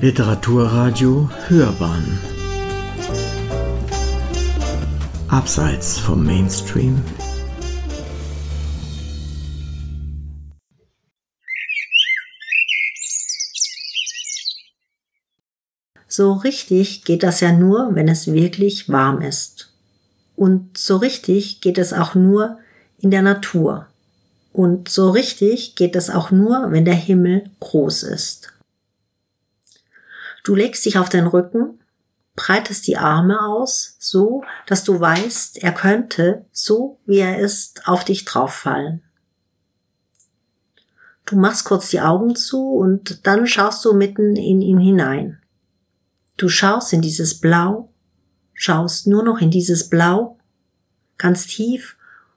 Literaturradio Hörbahn Abseits vom Mainstream So richtig geht das ja nur, wenn es wirklich warm ist. Und so richtig geht es auch nur in der Natur. Und so richtig geht es auch nur, wenn der Himmel groß ist. Du legst dich auf den Rücken, breitest die Arme aus, so, dass du weißt, er könnte, so wie er ist, auf dich drauffallen. Du machst kurz die Augen zu und dann schaust du mitten in ihn hinein. Du schaust in dieses Blau, schaust nur noch in dieses Blau, ganz tief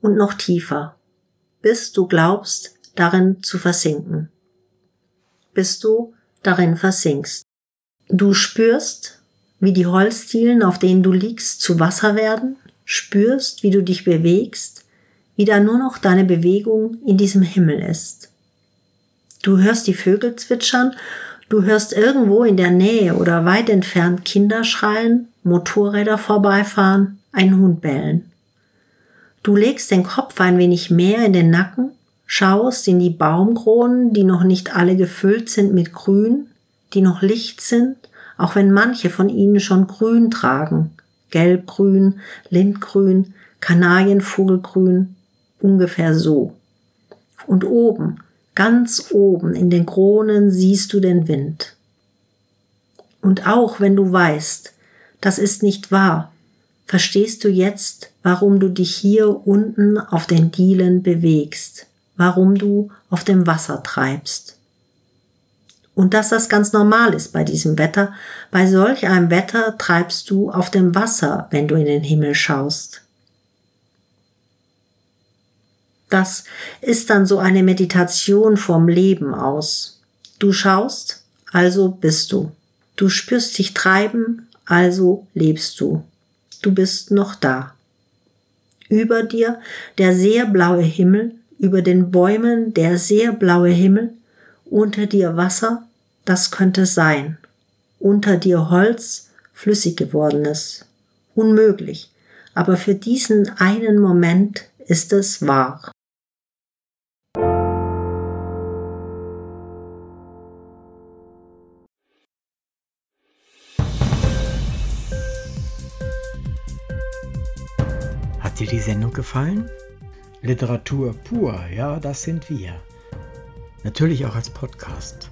und noch tiefer, bis du glaubst, darin zu versinken, bis du darin versinkst. Du spürst, wie die Holzdielen, auf denen du liegst, zu Wasser werden, spürst, wie du dich bewegst, wie da nur noch deine Bewegung in diesem Himmel ist. Du hörst die Vögel zwitschern, du hörst irgendwo in der Nähe oder weit entfernt Kinder schreien, Motorräder vorbeifahren, ein Hund bellen. Du legst den Kopf ein wenig mehr in den Nacken, schaust in die Baumkronen, die noch nicht alle gefüllt sind mit Grün, die noch Licht sind, auch wenn manche von ihnen schon Grün tragen. Gelbgrün, Lindgrün, Kanarienvogelgrün, ungefähr so. Und oben, ganz oben in den Kronen siehst du den Wind. Und auch wenn du weißt, das ist nicht wahr, verstehst du jetzt, warum du dich hier unten auf den Dielen bewegst, warum du auf dem Wasser treibst und dass das ganz normal ist bei diesem Wetter. Bei solch einem Wetter treibst du auf dem Wasser, wenn du in den Himmel schaust. Das ist dann so eine Meditation vom Leben aus. Du schaust, also bist du. Du spürst dich treiben, also lebst du. Du bist noch da. Über dir der sehr blaue Himmel, über den Bäumen der sehr blaue Himmel, unter dir Wasser, das könnte sein. Unter dir Holz, flüssig gewordenes. Unmöglich. Aber für diesen einen Moment ist es wahr. Hat dir die Sendung gefallen? Literatur pur, ja, das sind wir. Natürlich auch als Podcast.